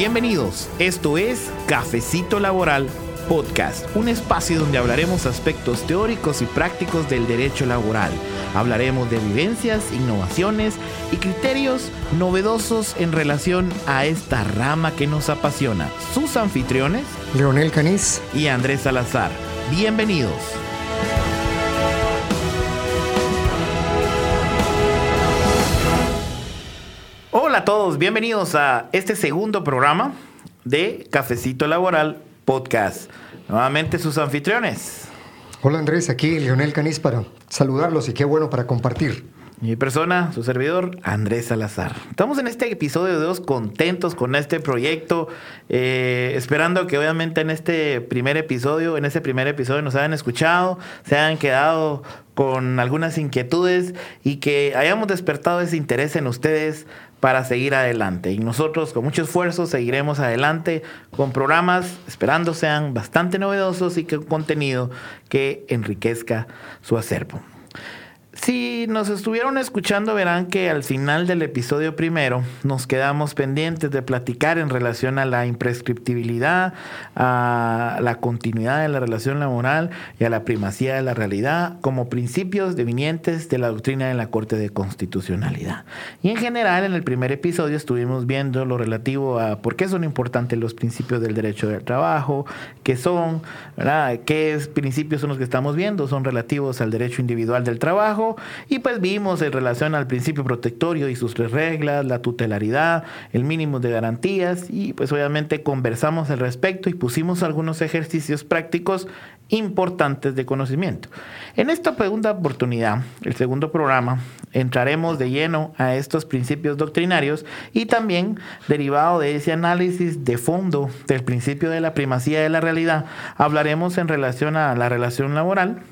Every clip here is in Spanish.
Bienvenidos. Esto es Cafecito Laboral Podcast, un espacio donde hablaremos aspectos teóricos y prácticos del derecho laboral. Hablaremos de vivencias, innovaciones y criterios novedosos en relación a esta rama que nos apasiona. Sus anfitriones, Leonel Caniz y Andrés Salazar. Bienvenidos. Todos, bienvenidos a este segundo programa de Cafecito Laboral Podcast. Nuevamente sus anfitriones. Hola Andrés, aquí Leonel Caniz para saludarlos y qué bueno para compartir. Mi persona, su servidor, Andrés Salazar. Estamos en este episodio de dos contentos con este proyecto, eh, esperando que obviamente en este primer episodio, en este primer episodio nos hayan escuchado, se hayan quedado con algunas inquietudes y que hayamos despertado ese interés en ustedes para seguir adelante. Y nosotros con mucho esfuerzo seguiremos adelante con programas, esperando sean bastante novedosos y que contenido que enriquezca su acervo. Si nos estuvieron escuchando verán que al final del episodio primero nos quedamos pendientes de platicar en relación a la imprescriptibilidad, a la continuidad de la relación laboral y a la primacía de la realidad como principios devinientes de la doctrina de la Corte de Constitucionalidad. Y en general en el primer episodio estuvimos viendo lo relativo a por qué son importantes los principios del derecho del trabajo, qué son, ¿verdad? qué principios son los que estamos viendo, son relativos al derecho individual del trabajo, y pues vimos en relación al principio protectorio y sus tres reglas, la tutelaridad, el mínimo de garantías y pues obviamente conversamos al respecto y pusimos algunos ejercicios prácticos importantes de conocimiento. En esta segunda oportunidad, el segundo programa, entraremos de lleno a estos principios doctrinarios y también derivado de ese análisis de fondo del principio de la primacía de la realidad, hablaremos en relación a la relación laboral,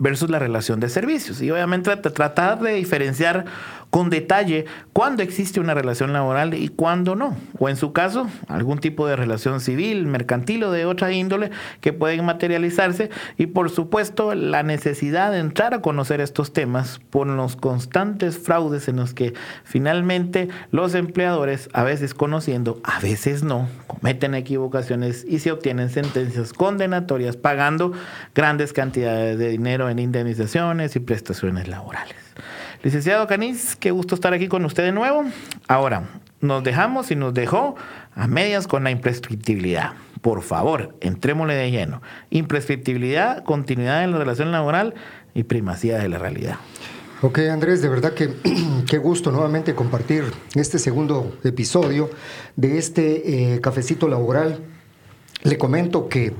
versus la relación de servicios. Y obviamente tratar de diferenciar con detalle cuándo existe una relación laboral y cuándo no. O en su caso, algún tipo de relación civil, mercantil o de otra índole que pueden materializarse. Y por supuesto, la necesidad de entrar a conocer estos temas por los constantes fraudes en los que finalmente los empleadores, a veces conociendo, a veces no, cometen equivocaciones y se obtienen sentencias condenatorias pagando grandes cantidades de dinero en indemnizaciones y prestaciones laborales. Licenciado Caniz, qué gusto estar aquí con usted de nuevo. Ahora, nos dejamos y nos dejó a medias con la imprescriptibilidad. Por favor, entrémosle de lleno. Imprescriptibilidad, continuidad en la relación laboral y primacía de la realidad. Ok, Andrés, de verdad que qué gusto nuevamente compartir este segundo episodio de este eh, cafecito laboral le comento que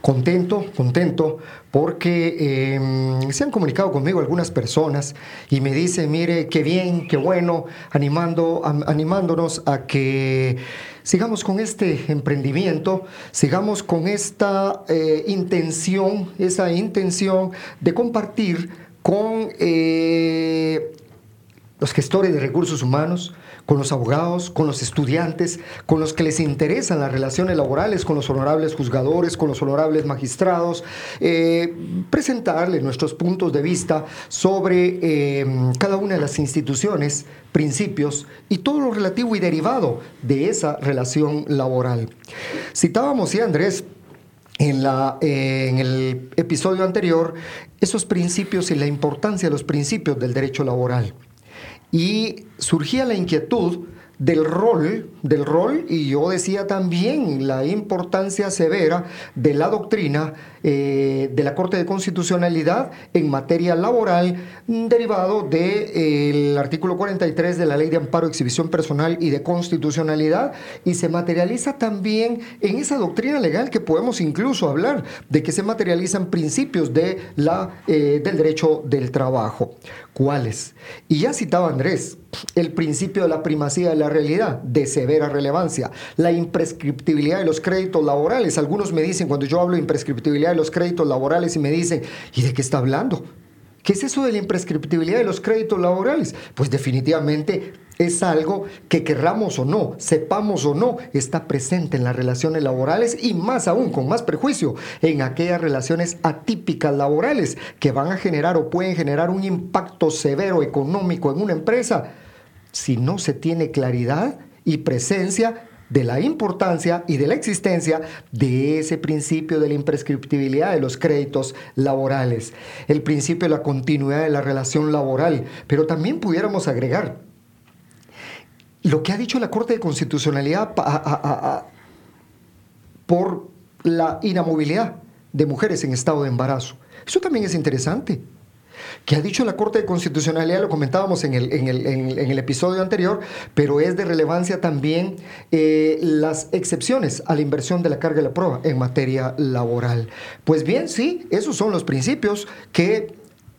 contento, contento, porque em, se han comunicado conmigo algunas personas y me dicen, mire, qué bien, qué bueno, animando, animándonos a que sigamos con este emprendimiento, sigamos con esta eh, intención, esa intención de compartir con eh, los gestores de recursos humanos, con los abogados, con los estudiantes, con los que les interesan las relaciones laborales, con los honorables juzgadores, con los honorables magistrados, eh, presentarles nuestros puntos de vista sobre eh, cada una de las instituciones, principios y todo lo relativo y derivado de esa relación laboral. Citábamos, sí, Andrés, en, la, eh, en, el episodio anterior esos principios y la importancia de los principios del derecho laboral y surgía la inquietud del rol, del rol, y yo decía también la importancia severa de la doctrina eh, de la Corte de Constitucionalidad en materia laboral, derivado del artículo 43 de la Ley de Amparo, Exhibición Personal y de Constitucionalidad, y se materializa también en esa doctrina legal que podemos incluso hablar de que se materializan principios de la, eh, del derecho del trabajo. ¿Cuáles? Y ya citaba Andrés, el principio de la primacía de la realidad, de severa relevancia, la imprescriptibilidad de los créditos laborales. Algunos me dicen, cuando yo hablo de imprescriptibilidad de los créditos laborales, y me dicen, ¿y de qué está hablando? ¿Qué es eso de la imprescriptibilidad de los créditos laborales? Pues definitivamente es algo que querramos o no, sepamos o no, está presente en las relaciones laborales y más aún, con más prejuicio, en aquellas relaciones atípicas laborales que van a generar o pueden generar un impacto severo económico en una empresa si no se tiene claridad y presencia de la importancia y de la existencia de ese principio de la imprescriptibilidad de los créditos laborales, el principio de la continuidad de la relación laboral, pero también pudiéramos agregar lo que ha dicho la Corte de Constitucionalidad por la inamovilidad de mujeres en estado de embarazo. Eso también es interesante que ha dicho la Corte de Constitucionalidad, lo comentábamos en el, episodio anterior, pero es de relevancia también eh, las excepciones a la inversión de la carga de la prueba en materia laboral. Pues bien, sí, esos son los principios que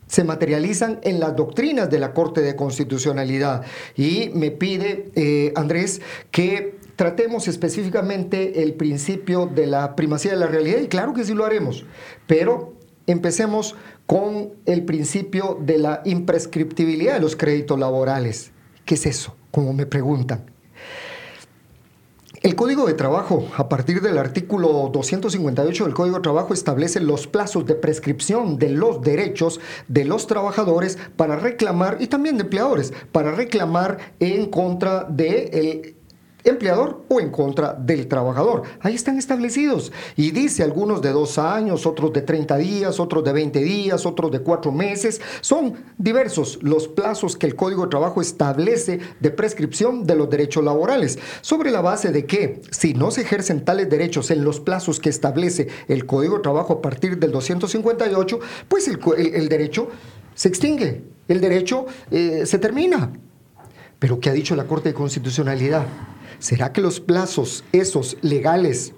se materializan en las doctrinas de la Corte de Constitucionalidad. Y me pide, eh, Andrés, que tratemos específicamente el principio de la primacía de la realidad, y claro que sí lo haremos, pero empecemos con el principio de la imprescriptibilidad de los créditos laborales. ¿Qué es eso? Como me preguntan. El Código de Trabajo, a partir del artículo 258 del Código de Trabajo, establece los plazos de prescripción de los derechos de los trabajadores para reclamar, y también de empleadores, para reclamar en contra de empleador o en contra del trabajador. Ahí están establecidos. Y dice algunos de dos años, otros de 30 días, otros de 20 días, otros de cuatro meses. Son diversos los plazos que el Código de Trabajo establece de prescripción de los derechos laborales, sobre la base de que si no se ejercen tales derechos en los plazos que establece el Código de Trabajo a partir del 258, pues el, derecho se extingue, el derecho eh, se termina. Pero ¿qué ha dicho la Corte de Constitucionalidad? ¿Será que los plazos, esos legales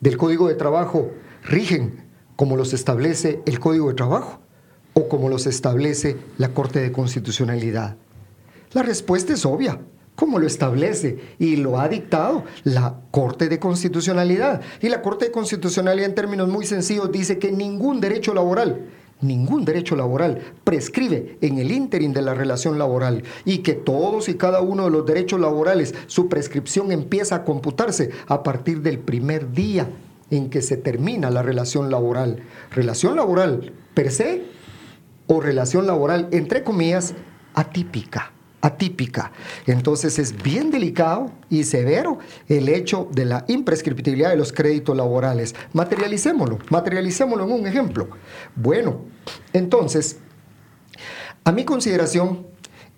del Código de Trabajo, rigen como los establece el Código de Trabajo o como los establece la Corte de Constitucionalidad? La respuesta es obvia, como lo establece y lo ha dictado la Corte de Constitucionalidad. Y la Corte de Constitucionalidad en términos muy sencillos dice que ningún derecho laboral ningún derecho laboral prescribe en el ínterin de la relación laboral y que todos y cada uno de los derechos laborales, su prescripción empieza a computarse a partir del primer día en que se termina la relación laboral. Relación laboral per se o relación laboral, entre comillas, atípica atípica. Entonces es bien delicado y severo el hecho de la imprescriptibilidad de los créditos laborales. Materialicémoslo, materialicémoslo en un ejemplo. Bueno, entonces, a mi consideración,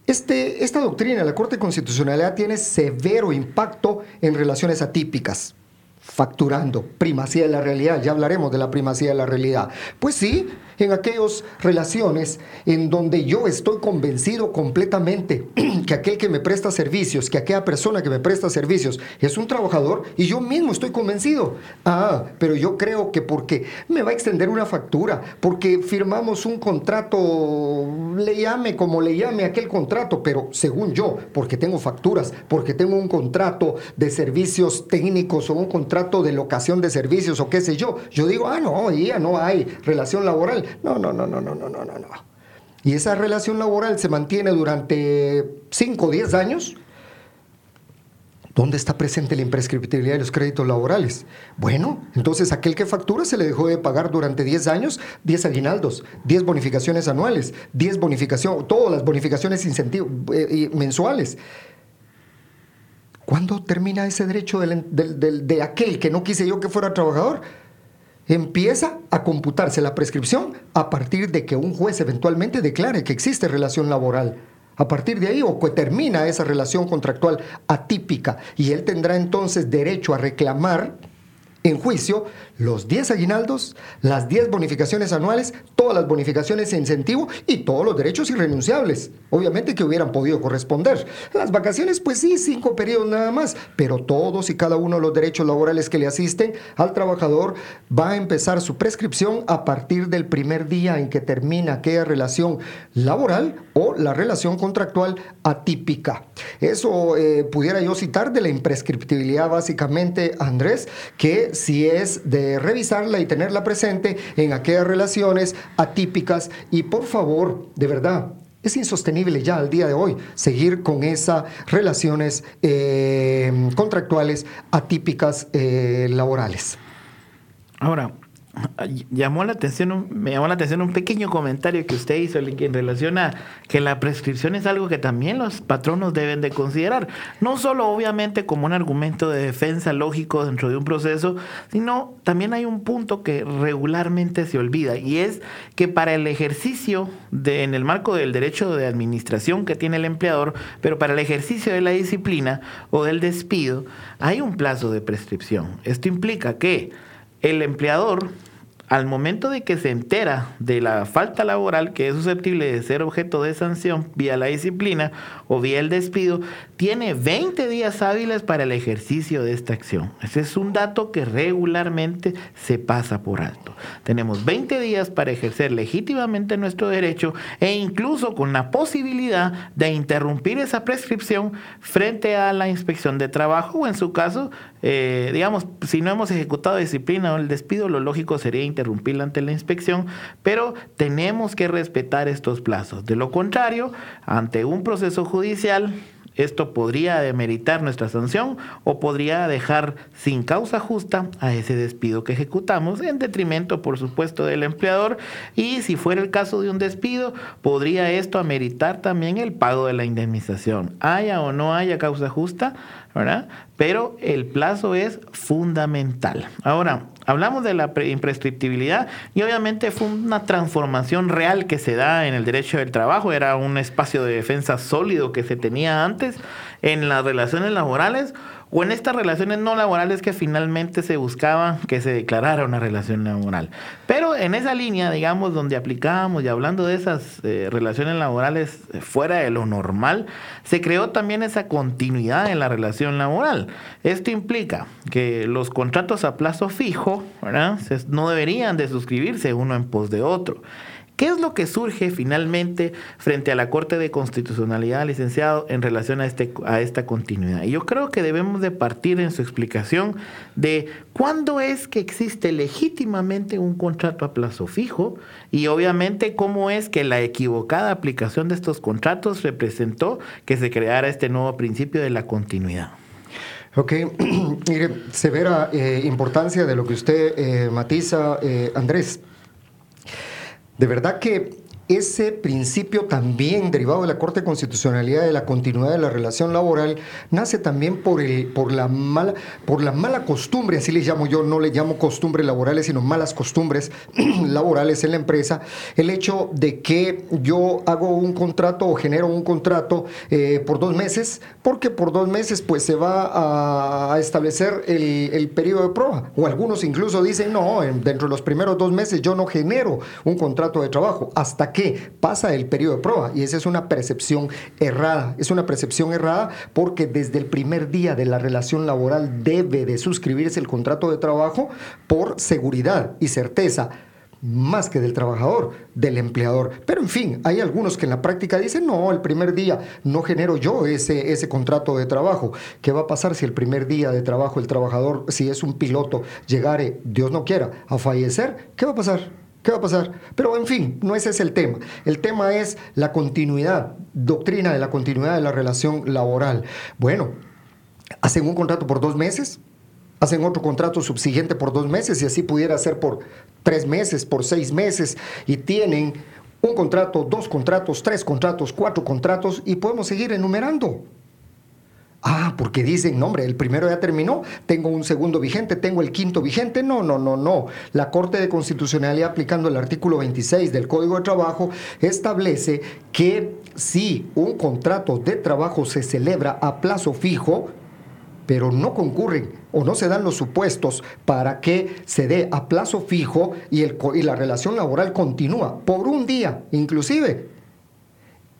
este, esta doctrina la Corte Constitucionalidad tiene severo impacto en relaciones atípicas facturando, primacía de la realidad, ya hablaremos de la primacía de la realidad. Pues sí, en aquellas relaciones en donde yo estoy convencido completamente que aquel que me presta servicios, que aquella persona que me presta servicios es un trabajador y yo mismo estoy convencido. Ah, pero yo creo que porque me va a extender una factura, porque firmamos un contrato, le llame como le llame aquel contrato, pero según yo, porque tengo facturas, porque tengo un contrato de servicios técnicos o un contrato de locación de servicios o qué sé yo, yo digo, ah, no, ya no hay relación laboral no, no, no, no, no, no, no, no. Y esa relación laboral se mantiene durante 5 o 10 años. ¿Dónde está presente la imprescriptibilidad de los créditos laborales? Bueno, entonces aquel que factura se le dejó de pagar durante 10 años 10 aguinaldos, 10 bonificaciones anuales, 10 bonificaciones, todas las bonificaciones eh, mensuales. ¿Cuándo termina ese derecho de aquel que no quise yo que fuera trabajador? Empieza a computarse la prescripción a partir de que un juez eventualmente declare que existe relación laboral. A partir de ahí o que termina esa relación contractual atípica y él tendrá entonces derecho a reclamar en juicio los 10 aguinaldos, las 10 bonificaciones anuales, todas las bonificaciones e incentivo y todos los derechos irrenunciables, obviamente que hubieran podido corresponder. Las vacaciones, pues sí, cinco periodos nada más, pero todos y cada uno de los derechos laborales que le asisten al trabajador va a empezar su prescripción a partir del primer día en que termina aquella relación laboral o la relación contractual atípica. Eso eh, pudiera yo citar de la imprescriptibilidad básicamente, Andrés, que si es de revisarla y tenerla presente en aquellas relaciones atípicas y por favor, de verdad, es insostenible ya al día de hoy seguir con esas relaciones eh, contractuales atípicas eh, laborales. Ahora, llamó la atención, me llamó la atención un pequeño comentario que usted hizo en relación a que la prescripción es algo que también los patronos deben de considerar. No solo obviamente como un argumento de defensa lógico dentro de un proceso, sino también hay un punto que regularmente se olvida y es que para el ejercicio de, en el marco del derecho de administración que tiene el empleador, pero para el ejercicio de la disciplina o del despido, hay un plazo de prescripción. Esto implica que el empleador, al momento de que se entera de la falta laboral que es susceptible de ser objeto de sanción vía la disciplina o vía el despido, tiene 20 días hábiles para el ejercicio de esta acción. Ese es un dato que regularmente se pasa por alto. Tenemos 20 días para ejercer legítimamente nuestro derecho e incluso con la posibilidad de interrumpir esa prescripción frente a la inspección de trabajo o en su caso, eh, digamos, si no hemos ejecutado disciplina o el despido, lo lógico sería interrumpirla ante la inspección, pero tenemos que respetar estos plazos. De lo contrario, ante un proceso judicial, esto podría demeritar nuestra sanción o podría dejar sin causa justa a ese despido que ejecutamos, en detrimento, por supuesto, del empleador. Y si fuera el caso de un despido, podría esto ameritar también el pago de la indemnización. Haya o no haya causa justa, Pero el plazo es fundamental. Ahora, hablamos de la imprescriptibilidad y obviamente fue una transformación real que se da en el derecho del trabajo. Era un espacio de defensa sólido que se tenía antes en las relaciones laborales o en estas relaciones no laborales que finalmente se buscaba que se declarara una relación laboral. Pero en esa línea, digamos, donde aplicábamos y hablando de esas eh, relaciones laborales fuera de lo normal, se creó también esa continuidad en la relación laboral. Esto implica que los contratos a plazo fijo no deberían de suscribirse uno en pos de otro. ¿Qué es lo que surge finalmente frente a la Corte de Constitucionalidad, licenciado, en relación a, este, a esta continuidad? Y yo creo que debemos de partir en su explicación de cuándo es que existe legítimamente un contrato a plazo fijo y obviamente cómo es que la equivocada aplicación de estos contratos representó que se creara este nuevo principio de la continuidad. Ok, mire, severa eh, importancia de lo que usted eh, matiza, eh, Andrés. De verdad que ese principio también derivado de la Corte de Constitucionalidad de la continuidad de la relación laboral nace también por, el, por, la mala, por la mala costumbre, así le llamo yo, no le llamo costumbres laborales, sino malas costumbres laborales en la empresa, el hecho de que yo hago un contrato o genero un contrato eh, por dos meses, porque por dos meses pues se va a establecer el, el periodo de prueba, o algunos incluso dicen, no, dentro de los primeros dos meses yo no genero un contrato de trabajo, hasta que pasa el periodo de prueba y esa es una percepción errada. Es una percepción errada porque desde el primer día de la relación laboral debe de suscribirse el contrato de trabajo por seguridad y certeza más que del trabajador, del empleador. Pero en fin, hay algunos que en la práctica dicen, no, el primer día no genero yo ese, ese contrato de trabajo. ¿Qué va a pasar si el primer día de trabajo el trabajador, si es un piloto, llegare, Dios no quiera, a fallecer? ¿Qué va a pasar? ¿Qué va a pasar? Pero en fin, no ese es el tema. El tema es la continuidad, doctrina de la continuidad de la relación laboral. Bueno, hacen un contrato por dos meses, hacen otro contrato subsiguiente por dos meses y así pudiera ser por tres meses, por seis meses y tienen un contrato, dos contratos, tres contratos, cuatro contratos y podemos seguir enumerando. Ah, porque dicen, no, hombre, el primero ya terminó, tengo un segundo vigente, tengo el quinto vigente. No, no, no, no. La Corte de Constitucionalidad, aplicando el artículo 26 del Código de Trabajo, establece que si un contrato de trabajo se celebra a plazo fijo, pero no concurren o no se dan los supuestos para que se dé a plazo fijo y, la relación laboral continúa por un día, inclusive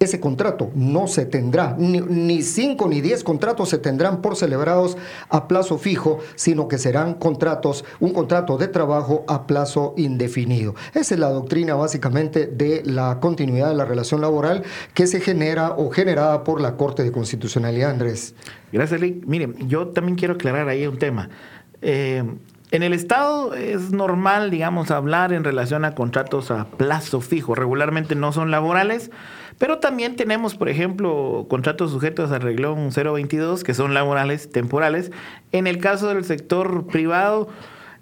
ese contrato no se tendrá, ni, cinco ni diez contratos se tendrán por celebrados a plazo fijo, sino que serán contratos, un contrato de trabajo a plazo indefinido. Esa es la doctrina básicamente de la continuidad de la relación laboral que se genera o generada por la Corte de Constitucionalidad, Andrés. Gracias, Lee. Miren, yo también quiero aclarar ahí un tema. Eh, en el Estado es normal, digamos, hablar en relación a contratos a plazo fijo. Regularmente no son laborales, pero también tenemos, por ejemplo, contratos sujetos al reglón 022 que son laborales temporales. En el caso del sector privado,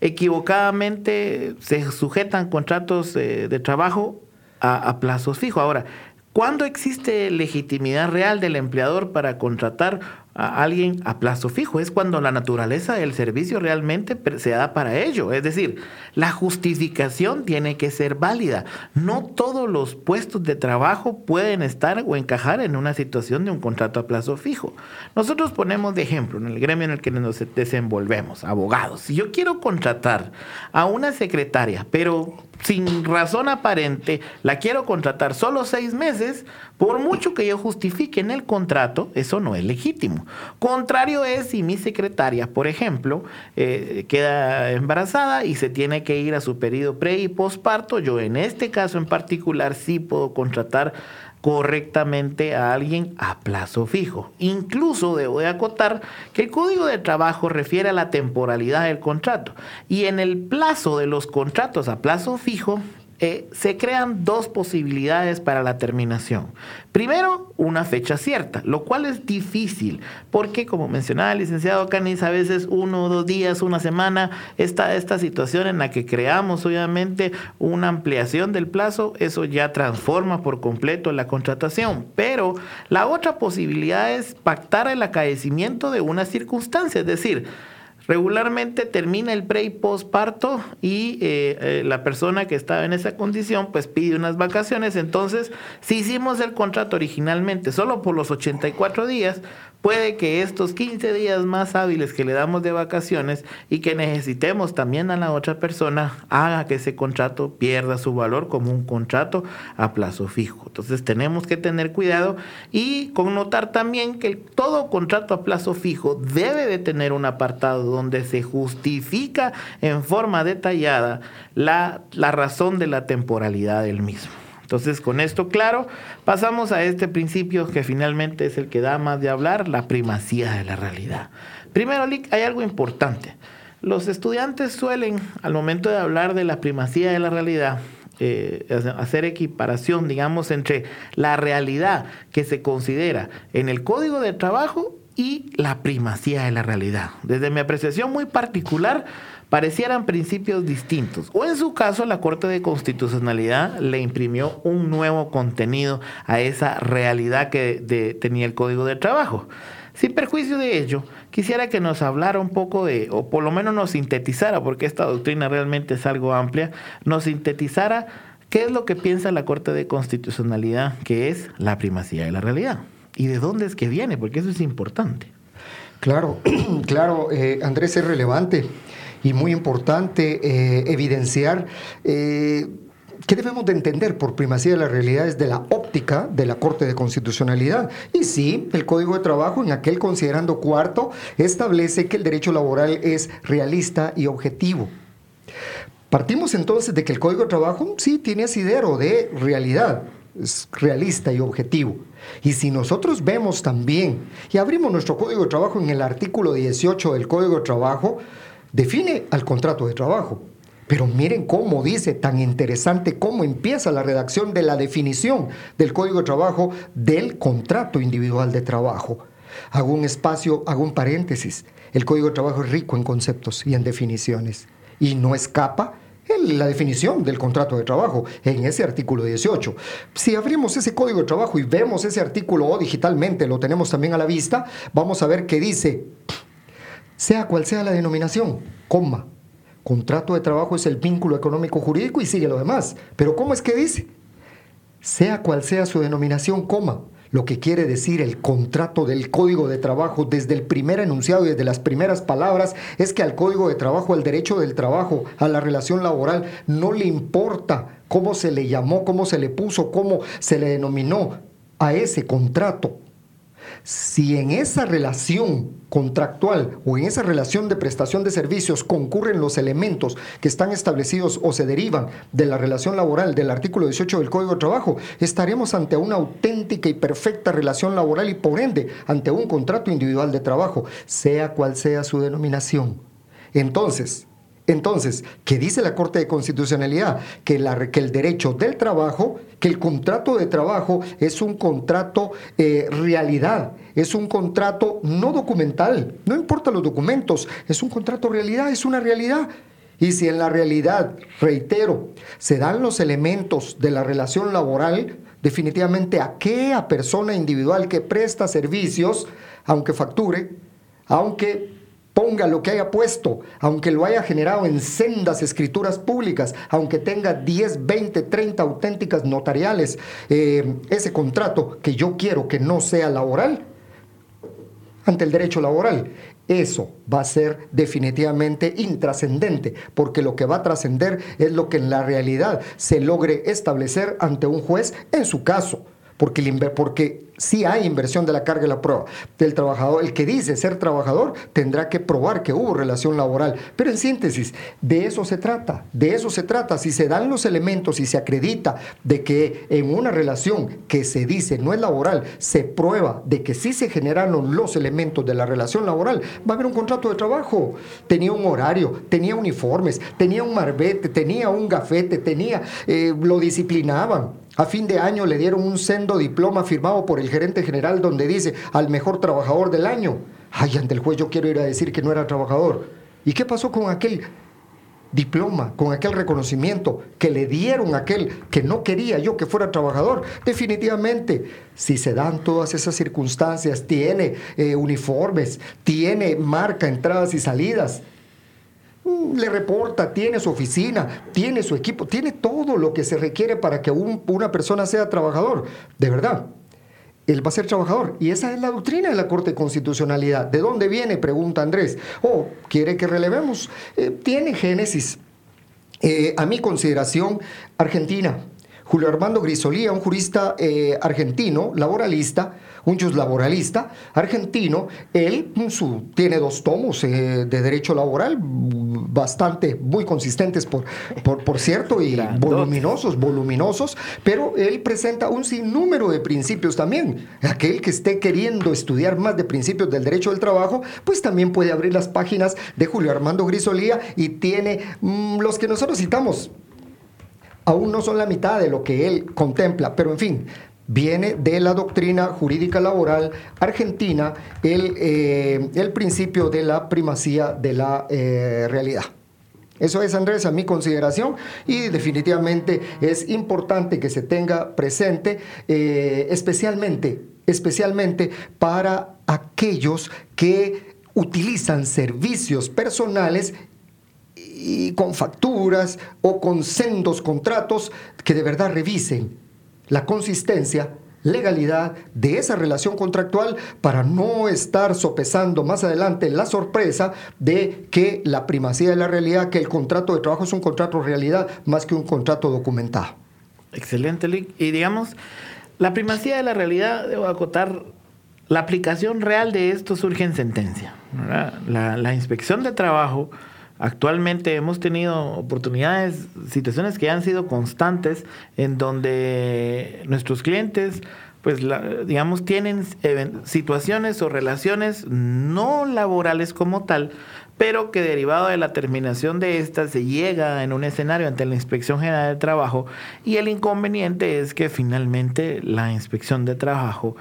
equivocadamente se sujetan contratos eh, de trabajo a, a plazos fijos. Ahora, ¿cuándo existe legitimidad real del empleador para contratar a alguien a plazo fijo. Es cuando la naturaleza del servicio realmente se da para ello. Es decir, la justificación tiene que ser válida. No todos los puestos de trabajo pueden estar o encajar en una situación de un contrato a plazo fijo. Nosotros ponemos de ejemplo en el gremio en el que nos desenvolvemos, abogados. Si yo quiero contratar a una secretaria, pero sin razón aparente, la quiero contratar solo seis meses, por mucho que yo justifique en el contrato, eso no es legítimo. Contrario es si mi secretaria, por ejemplo, eh, queda embarazada y se tiene que ir a su periodo pre y posparto, yo en este caso en particular sí puedo contratar correctamente a alguien a plazo fijo. Incluso debo de acotar que el Código de Trabajo refiere a la temporalidad del contrato y en el plazo de los contratos a plazo fijo eh, se crean dos posibilidades para la terminación. Primero, una fecha cierta, lo cual es difícil, porque como mencionaba el licenciado Canis, a veces uno o dos días, una semana, está esta situación en la que creamos obviamente una ampliación del plazo, eso ya transforma por completo la contratación. Pero la otra posibilidad es pactar el acaecimiento de una circunstancia, es decir, Regularmente termina el pre y postparto y eh, eh, la persona que estaba en esa condición pues pide unas vacaciones. Entonces, si hicimos el contrato originalmente solo por los 84 días, Puede que estos 15 días más hábiles que le damos de vacaciones y que necesitemos también a la otra persona haga que ese contrato pierda su valor como un contrato a plazo fijo. Entonces tenemos que tener cuidado y connotar también que todo contrato a plazo fijo debe de tener un apartado donde se justifica en forma detallada la, la razón de la temporalidad del mismo. Entonces, con esto claro, pasamos a este principio que finalmente es el que da más de hablar, la primacía de la realidad. Primero, hay algo importante. Los estudiantes suelen, al momento de hablar de la primacía de la realidad, eh, hacer equiparación, digamos, entre la realidad que se considera en el código de trabajo y la primacía de la realidad. Desde mi apreciación muy particular, parecieran principios distintos. O en su caso, la Corte de Constitucionalidad le imprimió un nuevo contenido a esa realidad que tenía el Código de Trabajo. Sin perjuicio de ello, quisiera que nos hablara un poco de, o por lo menos nos sintetizara, porque esta doctrina realmente es algo amplia, nos sintetizara qué es lo que piensa la Corte de Constitucionalidad, que es la primacía de la realidad. ¿Y de dónde es que viene? Porque eso es importante. Claro, claro, eh, Andrés, es relevante y muy importante eh, evidenciar eh, ¿Qué debemos de entender por primacía de la realidad desde la óptica de la Corte de Constitucionalidad? Y sí, el Código de Trabajo en aquel considerando cuarto establece que el derecho laboral es realista y objetivo. Partimos entonces de que el Código de Trabajo sí tiene asidero de realidad, es realista y objetivo. Y si nosotros vemos también y abrimos nuestro Código de Trabajo en el artículo 18 del Código de Trabajo, define al contrato de trabajo. Pero miren cómo dice, tan interesante cómo empieza la redacción de la definición del Código de Trabajo del contrato individual de trabajo. Hago un espacio, hago un paréntesis. El Código de Trabajo es rico en conceptos y en definiciones. Y no escapa la definición del contrato de trabajo en ese artículo 18. Si abrimos ese código de trabajo y vemos ese artículo o digitalmente, lo tenemos también a la vista, vamos a ver que dice sea cual sea la denominación, coma. Contrato de trabajo es el vínculo económico jurídico y sigue lo demás. Pero ¿cómo es que dice? Sea cual sea su denominación, coma. Lo que quiere decir el contrato del Código de Trabajo desde el primer enunciado y desde las primeras palabras es que al Código de Trabajo, al derecho del trabajo, a la relación laboral, no le importa cómo se le llamó, cómo se le puso, cómo se le denominó a ese contrato si en esa relación contractual o en esa relación de prestación de servicios concurren los elementos que están establecidos o se derivan de la relación laboral del artículo 18 del Código de Trabajo, estaremos ante una auténtica y perfecta relación laboral y por ende ante un contrato individual de trabajo, sea cual sea su denominación. Entonces, entonces, ¿qué dice la Corte de Constitucionalidad? Que, el derecho del trabajo, que el contrato de trabajo es un contrato eh, realidad, es un contrato no documental, no importa los documentos, es un contrato realidad, es una realidad. Y si en la realidad, reitero, se dan los elementos de la relación laboral, definitivamente aquella persona individual que presta servicios, aunque facture, aunque ponga lo que haya puesto, aunque lo haya generado en sendas escrituras públicas, aunque tenga 10, 20, 30 auténticas notariales, eh, ese contrato que yo quiero que no sea laboral, ante el derecho laboral. Eso va a ser definitivamente intrascendente, porque lo que va a trascender es lo que en la realidad se logre establecer ante un juez en su caso, porque, si hay inversión de la carga y la prueba del trabajador. El que dice ser trabajador tendrá que probar que hubo relación laboral. Pero en síntesis, de eso se trata, de eso se trata. Si se dan los elementos y se acredita de que en una relación que se dice no es laboral, se prueba de que sí se generaron los elementos de la relación laboral, va a haber un contrato de trabajo. Tenía un horario, tenía uniformes, tenía un marbete, tenía un gafete, tenía, eh, lo disciplinaban. A fin de año le dieron un sendo diploma firmado por el gerente general donde dice al mejor trabajador del año. Ay, ante el juez yo quiero ir a decir que no era trabajador. ¿Y qué pasó con aquel diploma, con aquel reconocimiento que le dieron aquel que no quería yo que fuera trabajador? Definitivamente, si se dan todas esas circunstancias, tiene eh, uniformes, tiene marca entradas y salidas, le reporta, tiene su oficina, tiene su equipo, tiene todo lo que se requiere para que una persona sea trabajador. De verdad, él va a ser trabajador. Y esa es la doctrina de la Corte de Constitucionalidad. ¿De dónde viene? Pregunta Andrés. Oh, ¿quiere que relevemos? Eh, tiene génesis. Eh, a mi consideración, Argentina. Julio Armando Grisolía, un jurista eh, argentino, laboralista, un laboralista argentino. Él su, tiene dos tomos eh, de derecho laboral, bastante, muy consistentes, por, por, cierto, y voluminosos, voluminosos, pero él presenta un sinnúmero de principios también. Aquel que esté queriendo estudiar más de principios del derecho del trabajo, pues también puede abrir las páginas de Julio Armando Grisolía y tiene mm, los que nosotros citamos aún no son la mitad de lo que él contempla, pero en fin, viene de la doctrina jurídica laboral argentina el, eh, el principio de la primacía de la eh, realidad. Eso es, Andrés, a mi consideración y definitivamente es importante que se tenga presente, eh, especialmente, especialmente para aquellos que utilizan servicios personales y con facturas o con sendos contratos que de verdad revisen la consistencia, legalidad de esa relación contractual para no estar sopesando más adelante la sorpresa de que la primacía de la realidad, que el contrato de trabajo es un contrato realidad más que un contrato documentado. Excelente, Lick. Y digamos, la primacía de la realidad, debo acotar, la aplicación real de esto surge en sentencia. La, la inspección de trabajo Actualmente hemos tenido oportunidades, situaciones que han sido constantes en donde nuestros clientes, pues, digamos, tienen situaciones o relaciones no laborales como tal, pero que derivado de la terminación de estas se llega en un escenario ante la Inspección General de Trabajo y el inconveniente es que finalmente la Inspección de Trabajo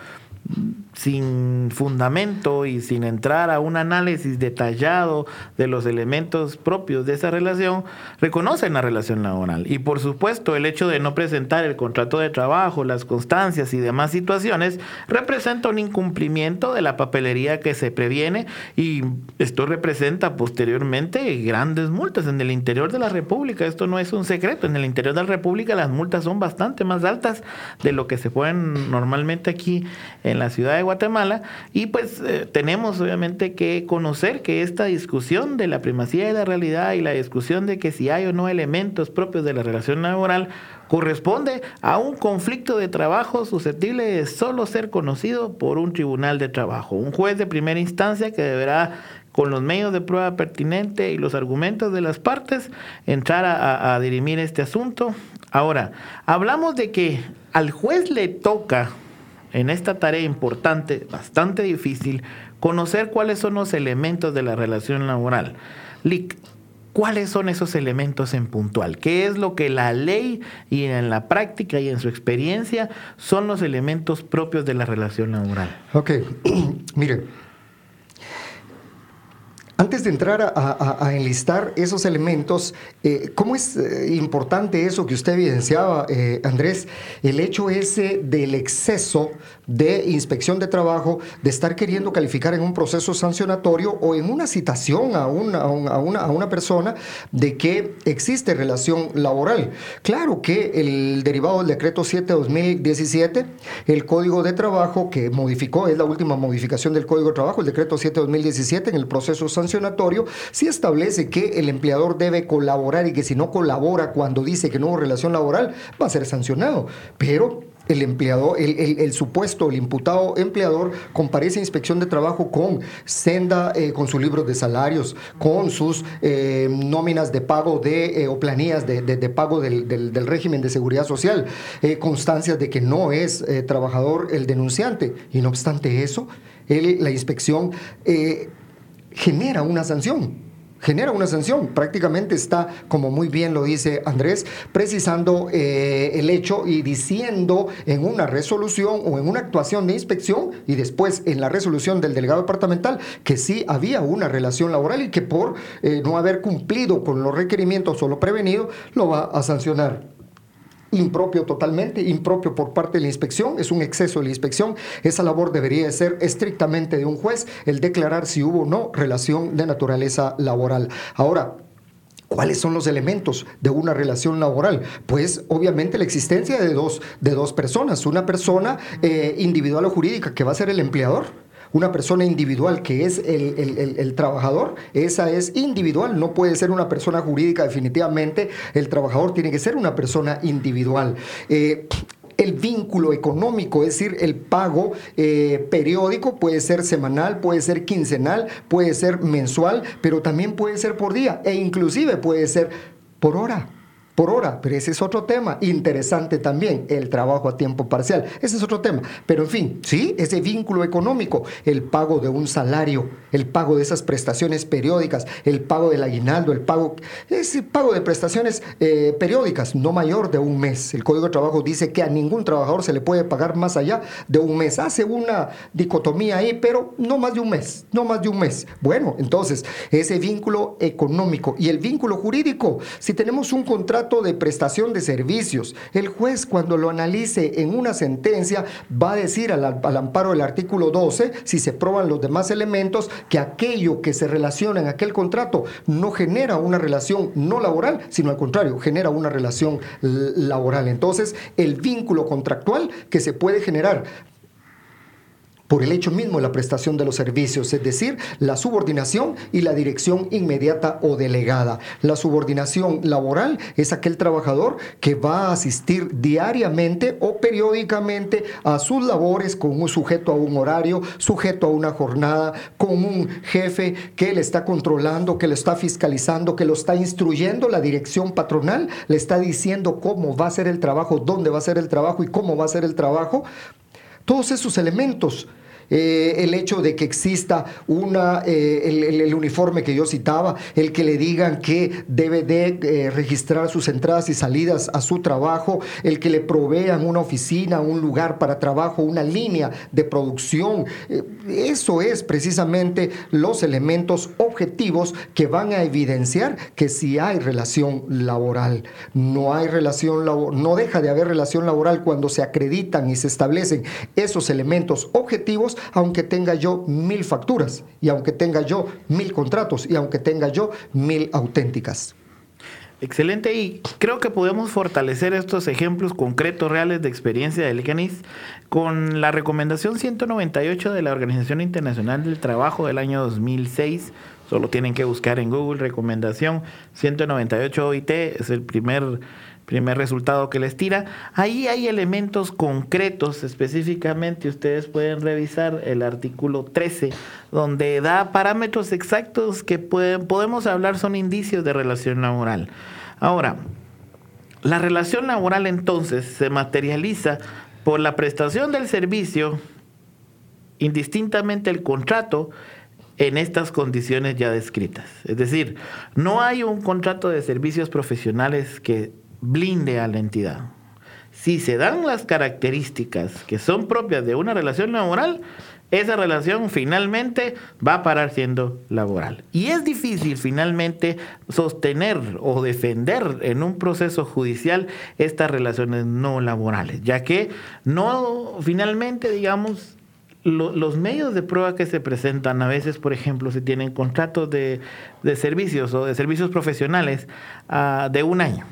sin fundamento y sin entrar a un análisis detallado de los elementos propios de esa relación, reconocen la relación laboral. Y por supuesto, el hecho de no presentar el contrato de trabajo, las constancias y demás situaciones representa un incumplimiento de la papelería que se previene y esto representa posteriormente grandes multas en el interior de la República. Esto no es un secreto. En el interior de la República las multas son bastante más altas de lo que se pueden normalmente aquí en la ciudad de Guatemala y pues eh, tenemos obviamente que conocer que esta discusión de la primacía de la realidad y la discusión de que si hay o no elementos propios de la relación laboral corresponde a un conflicto de trabajo susceptible de solo ser conocido por un tribunal de trabajo, un juez de primera instancia que deberá con los medios de prueba pertinente y los argumentos de las partes, entrar a, a dirimir este asunto. Ahora, hablamos de que al juez le toca en esta tarea importante, bastante difícil, conocer cuáles son los elementos de la relación laboral. Lick, ¿cuáles son esos elementos en puntual? ¿Qué es lo que la ley y en la práctica y en su experiencia son los elementos propios de la relación laboral? Ok, mire, Antes de entrar a, enlistar esos elementos, eh, ¿cómo es eh, importante eso que usted evidenciaba, eh, Andrés? El hecho ese del exceso de inspección de trabajo, de estar queriendo calificar en un proceso sancionatorio o en una citación a una, a una, a una persona de que existe relación laboral. Claro que el derivado del decreto 7-2017, el Código de Trabajo que modificó, es la última modificación del Código de Trabajo, el decreto 7-2017 en el proceso sancionatorio, sí establece que el empleador debe colaborar y que si no colabora cuando dice que no hubo relación laboral, va a ser sancionado. Pero el empleador, el, supuesto, el imputado empleador comparece a inspección de trabajo con senda, eh, con sus libros de salarios, con sus eh, nóminas de pago de, eh, o planillas de, pago del, del, régimen de seguridad social, constancias de que no es trabajador el denunciante. Y no obstante eso, la inspección genera una sanción genera una sanción. Prácticamente está, como muy bien lo dice Andrés, precisando eh, el hecho y diciendo en una resolución o en una actuación de inspección y después en la resolución del delegado departamental que sí había una relación laboral y que por eh, no haber cumplido con los requerimientos o lo prevenido lo va a sancionar impropio totalmente, impropio por parte de la inspección, es un exceso de la inspección. Esa labor debería de ser estrictamente de un juez, el declarar si hubo o no relación de naturaleza laboral. Ahora, ¿Cuáles son los elementos de una relación laboral? Pues obviamente la existencia de dos, de dos personas, una persona eh, individual o jurídica que va a ser el empleador una persona individual que es el, trabajador, esa es individual, no puede ser una persona jurídica definitivamente, el trabajador tiene que ser una persona individual. Eh, el vínculo económico, es decir, el pago eh, periódico puede ser semanal, puede ser quincenal, puede ser mensual, pero también puede ser por día e inclusive puede ser por hora por hora, pero ese es otro tema interesante también, el trabajo a tiempo parcial, ese es otro tema, pero en fin, sí, ese vínculo económico, el pago de un salario, el pago de esas prestaciones periódicas, el pago del aguinaldo, el pago, ese pago de prestaciones eh, periódicas, no mayor de un mes. El Código de Trabajo dice que a ningún trabajador se le puede pagar más allá de un mes. Hace una dicotomía ahí, pero no más de un mes, no más de un mes. Bueno, entonces, ese vínculo económico y el vínculo jurídico, si tenemos un contrato, de prestación de servicios. El juez cuando lo analice en una sentencia va a decir al, amparo del artículo 12, si se prueban los demás elementos, que aquello que se relaciona en aquel contrato no genera una relación no laboral, sino al contrario, genera una relación laboral. Entonces, el vínculo contractual que se puede generar por el hecho mismo de la prestación de los servicios, es decir, la subordinación y la dirección inmediata o delegada. La subordinación laboral es aquel trabajador que va a asistir diariamente o periódicamente a sus labores con un sujeto a un horario, sujeto a una jornada, con un jefe que le está controlando, que le está fiscalizando, que lo está instruyendo, la dirección patronal le está diciendo cómo va a ser el trabajo, dónde va a ser el trabajo y cómo va a ser el trabajo. Todos esos elementos eh, el hecho de que exista una, eh, el, uniforme que yo citaba, el que le digan que debe de eh, registrar sus entradas y salidas a su trabajo, el que le provean una oficina, un lugar para trabajo, una línea de producción. eso es precisamente los elementos objetivos que van a evidenciar que si hay relación laboral. No hay relación no deja de haber relación laboral cuando se acreditan y se establecen esos elementos objetivos aunque tenga yo mil facturas y aunque tenga yo mil contratos y aunque tenga yo mil auténticas. Excelente y creo que podemos fortalecer estos ejemplos concretos reales de experiencia del ICANIS con la recomendación 198 de la Organización Internacional del Trabajo del año 2006. Solo tienen que buscar en Google recomendación 198 OIT, es el primer primer resultado que les tira. Ahí hay elementos concretos, específicamente ustedes pueden revisar el artículo 13, donde da parámetros exactos que pueden, podemos hablar son indicios de relación laboral. Ahora, la relación laboral entonces se materializa por la prestación del servicio, indistintamente el contrato, en estas condiciones ya descritas. Es decir, no hay un contrato de servicios profesionales que blinde a la entidad. si se dan las características que son propias de una relación laboral, esa relación finalmente va a parar siendo laboral. Y es difícil finalmente sostener o defender en un proceso judicial estas relaciones no laborales, ya que no finalmente, digamos, los medios de prueba que se presentan, a veces, por ejemplo, se tienen contratos de, servicios o de servicios profesionales ah, de un año,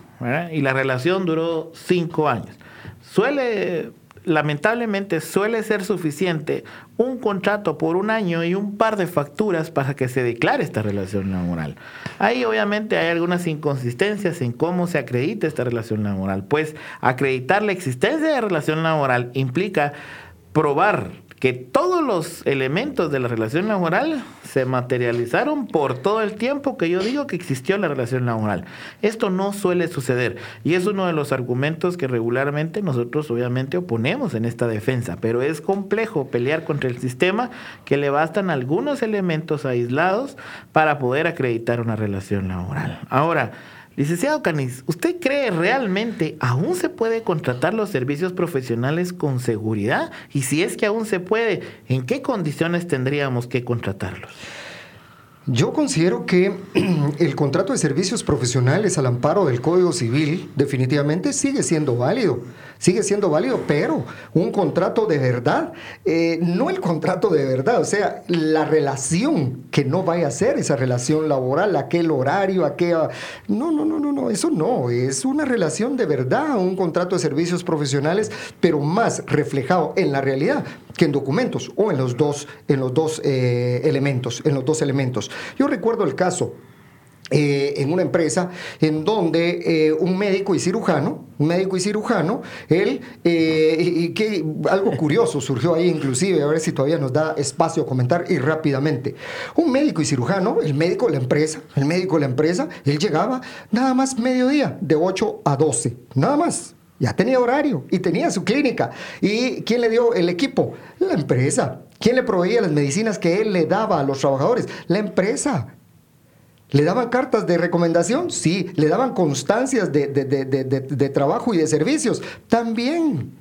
y la relación duró cinco años. Suele lamentablemente suele ser suficiente un contrato por un año y un par de facturas para que se declare esta relación laboral. Ahí obviamente hay algunas inconsistencias en cómo se acredita esta relación laboral, pues acreditar la existencia de relación laboral implica probar que todos los elementos de la relación laboral se materializaron por todo el tiempo que yo digo que existió la relación laboral. Esto no suele suceder y es uno de los argumentos que regularmente nosotros obviamente oponemos en esta defensa, pero es complejo pelear contra el sistema que le bastan algunos elementos aislados para poder acreditar una relación laboral. Ahora, Licenciado Canis, ¿usted cree realmente aún se puede contratar los servicios profesionales con seguridad? Y si es que aún se puede, ¿en qué condiciones tendríamos que contratarlos? Yo considero que el contrato de servicios profesionales al amparo del Código Civil definitivamente sigue siendo válido, sigue siendo válido, pero un contrato de verdad, eh, no el contrato de verdad, o sea, la relación que no vaya a ser esa relación laboral, aquel horario, aquella... No, no, no, no, no, eso no, es una relación de verdad, un contrato de servicios profesionales, pero más reflejado en la realidad que en documentos o en los dos, en los dos eh, elementos, en los dos elementos. Yo recuerdo el caso eh, en una empresa en donde eh, un médico y cirujano, un médico y cirujano, él, que algo curioso surgió ahí inclusive, a ver si todavía nos da espacio a comentar y rápidamente. Un médico y cirujano, el médico de la empresa, el médico de la empresa, él llegaba nada más mediodía, de 8 a 12, nada más. Ya tenía horario y tenía su clínica. ¿Y quién le dio el equipo? La empresa. ¿Quién le proveía las medicinas que él le daba a los trabajadores? La empresa. ¿Le daban cartas de recomendación? Sí. ¿Le daban constancias de, de, trabajo y de servicios? También.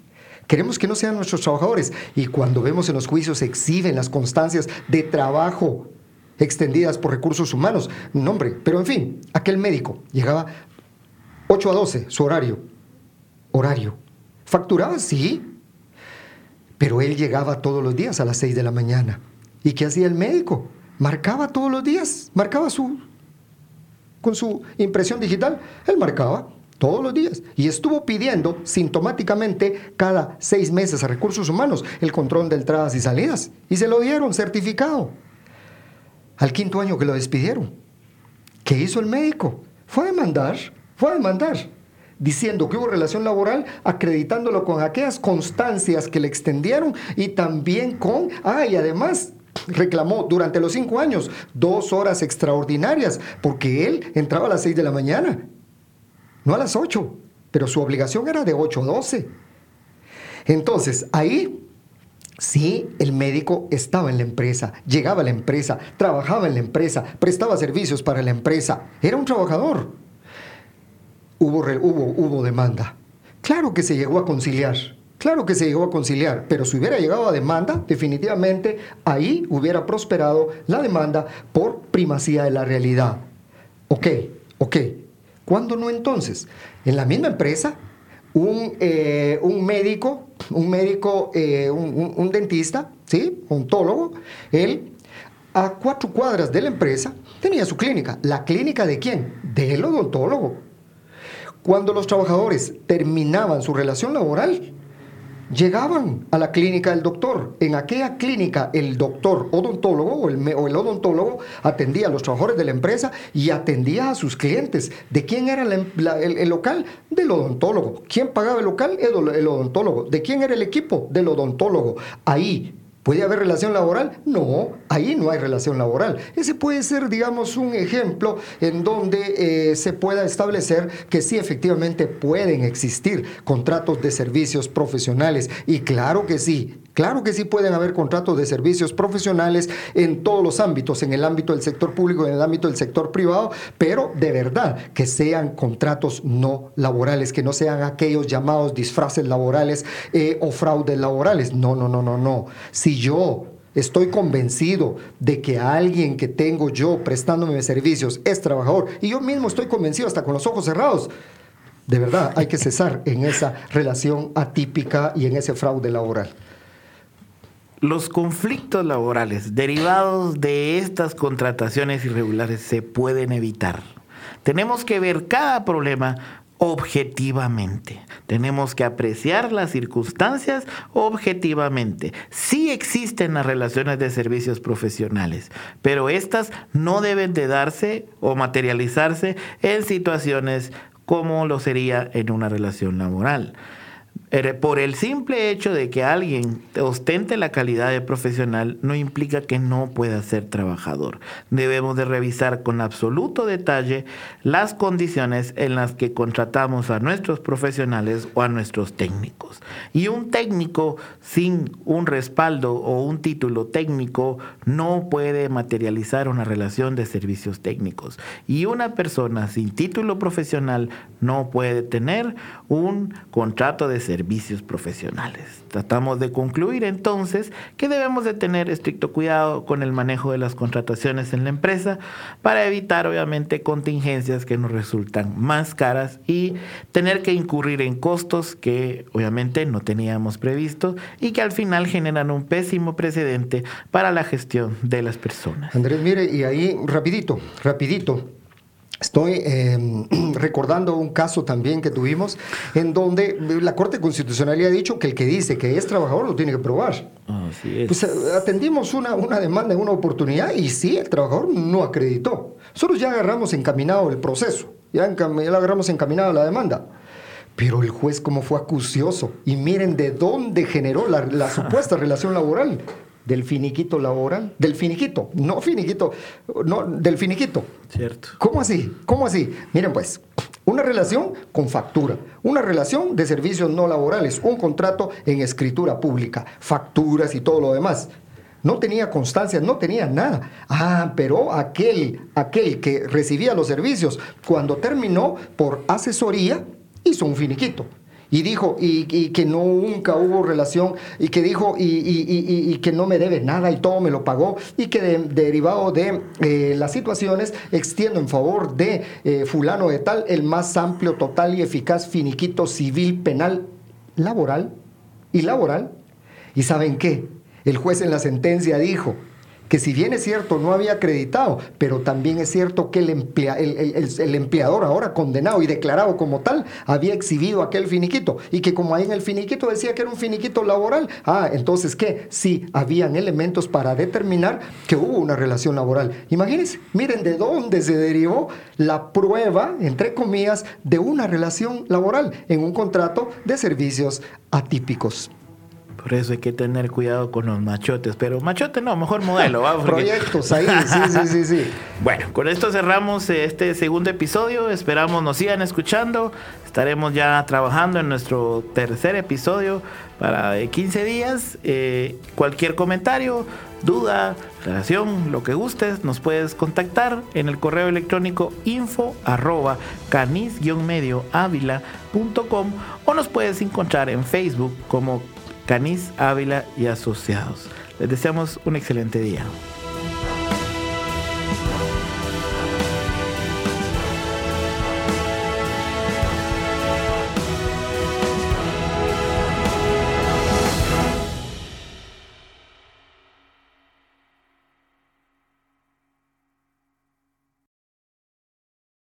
Queremos que no sean nuestros trabajadores. Y cuando vemos en los juicios exhiben las constancias de trabajo extendidas por recursos humanos. No, hombre, pero en fin, aquel médico llegaba 8 a 12, su horario horario. Facturaba, sí, pero él llegaba todos los días a las 6 de la mañana. ¿Y qué hacía el médico? Marcaba todos los días, marcaba su, con su impresión digital, él marcaba todos los días. Y estuvo pidiendo sintomáticamente cada seis meses a recursos humanos el control de entradas y salidas. Y se lo dieron certificado. Al quinto año que lo despidieron. ¿Qué hizo el médico? Fue a demandar, fue a demandar diciendo que hubo relación laboral, acreditándolo con aquellas constancias que le extendieron y también con, ah, y además reclamó durante los cinco años dos horas extraordinarias, porque él entraba a las seis de la mañana, no a las ocho, pero su obligación era de ocho a doce. Entonces, ahí Sí, el médico estaba en la empresa, llegaba a la empresa, trabajaba en la empresa, prestaba servicios para la empresa, era un trabajador hubo, hubo, hubo demanda. Claro que se llegó a conciliar, claro que se llegó a conciliar, pero si hubiera llegado a demanda, definitivamente ahí hubiera prosperado la demanda por primacía de la realidad. Ok, ok. ¿Cuándo no entonces? En la misma empresa, un, eh, un médico, un médico, eh, un, dentista, ¿sí? Ontólogo, él a cuatro cuadras de la empresa tenía su clínica. ¿La clínica de quién? Del odontólogo. Cuando los trabajadores terminaban su relación laboral, llegaban a la clínica del doctor. En aquella clínica, el doctor odontólogo o el, odontólogo atendía a los trabajadores de la empresa y atendía a sus clientes. ¿De quién era el, local? Del odontólogo. ¿Quién pagaba el local? el odontólogo. ¿De quién era el equipo? Del odontólogo. Ahí ¿Puede haber relación laboral? No, ahí no hay relación laboral. Ese puede ser, digamos, un ejemplo en donde eh, se pueda establecer que sí, efectivamente pueden existir contratos de servicios profesionales. Y claro que sí, Claro que sí pueden haber contratos de servicios profesionales en todos los ámbitos, en el ámbito del sector público, en el ámbito del sector privado, pero de verdad que sean contratos no laborales, que no sean aquellos llamados disfraces laborales eh, o fraudes laborales. No, no, no, no, no. Si yo estoy convencido de que alguien que tengo yo prestándome servicios es trabajador y yo mismo estoy convencido hasta con los ojos cerrados, de verdad hay que cesar en esa relación atípica y en ese fraude laboral. Los conflictos laborales derivados de estas contrataciones irregulares se pueden evitar. Tenemos que ver cada problema objetivamente. Tenemos que apreciar las circunstancias objetivamente. Sí existen las relaciones de servicios profesionales, pero estas no deben de darse o materializarse en situaciones como lo sería en una relación laboral. Por el simple hecho de que alguien ostente la calidad de profesional no implica que no pueda ser trabajador. Debemos de revisar con absoluto detalle las condiciones en las que contratamos a nuestros profesionales o a nuestros técnicos. Y un técnico sin un respaldo o un título técnico no puede materializar una relación de servicios técnicos. Y una persona sin título profesional no puede tener un contrato de servicios servicios profesionales. Tratamos de concluir entonces que debemos de tener estricto cuidado con el manejo de las contrataciones en la empresa para evitar obviamente contingencias que nos resultan más caras y tener que incurrir en costos que obviamente no teníamos previsto y que al final generan un pésimo precedente para la gestión de las personas. Andrés, mire, y ahí rapidito, rapidito, Estoy em, recordando un caso también que tuvimos en donde la Corte Constitucional ha dicho que el que dice que es trabajador lo tiene que probar. Pues eh, atendimos una, una demanda, una oportunidad y sí, el trabajador no acreditó. Nosotros ya agarramos encaminado el proceso, ya, ya lo agarramos encaminado la demanda. Pero el juez como fue acucioso y miren de dónde generó la, la supuesta relación laboral del finiquito laboral, del finiquito, no finiquito, no, del finiquito. Cierto. ¿Cómo así? ¿Cómo así? Miren pues, una relación con factura, una relación de servicios no laborales, un contrato en escritura pública, facturas y todo lo demás. No tenía constancia, no tenía nada. Ah, pero aquel, aquel que recibía los servicios, cuando terminó por asesoría, hizo un finiquito y dijo y, que nunca hubo relación y que dijo y, que no me debe nada y todo me lo pagó y que derivado de eh, las situaciones extiendo en favor de eh, fulano de tal el más amplio, total y eficaz finiquito civil, penal, laboral y laboral. ¿Y saben qué? El juez en la sentencia dijo, que si bien es cierto no había acreditado, pero también es cierto que el, el, empleador ahora condenado y declarado como tal había exhibido aquel finiquito y que como ahí en el finiquito decía que era un finiquito laboral, ah, entonces ¿qué? Sí, habían elementos para determinar que hubo una relación laboral. Imagínense, miren de dónde se derivó la prueba, entre comillas, de una relación laboral en un contrato de servicios atípicos. Por eso hay que tener cuidado con los machotes. Pero machote no, mejor modelo. Proyectos ahí, sí, sí, sí, sí. Bueno, con esto cerramos este segundo episodio. Esperamos nos sigan escuchando. Estaremos ya trabajando en nuestro tercer episodio para 15 días. Eh, cualquier comentario, duda, relación, lo que gustes, nos puedes contactar en el correo electrónico info arroba canis-medio o nos puedes encontrar en Facebook como Canis Ávila y Asociados. Les deseamos un excelente día.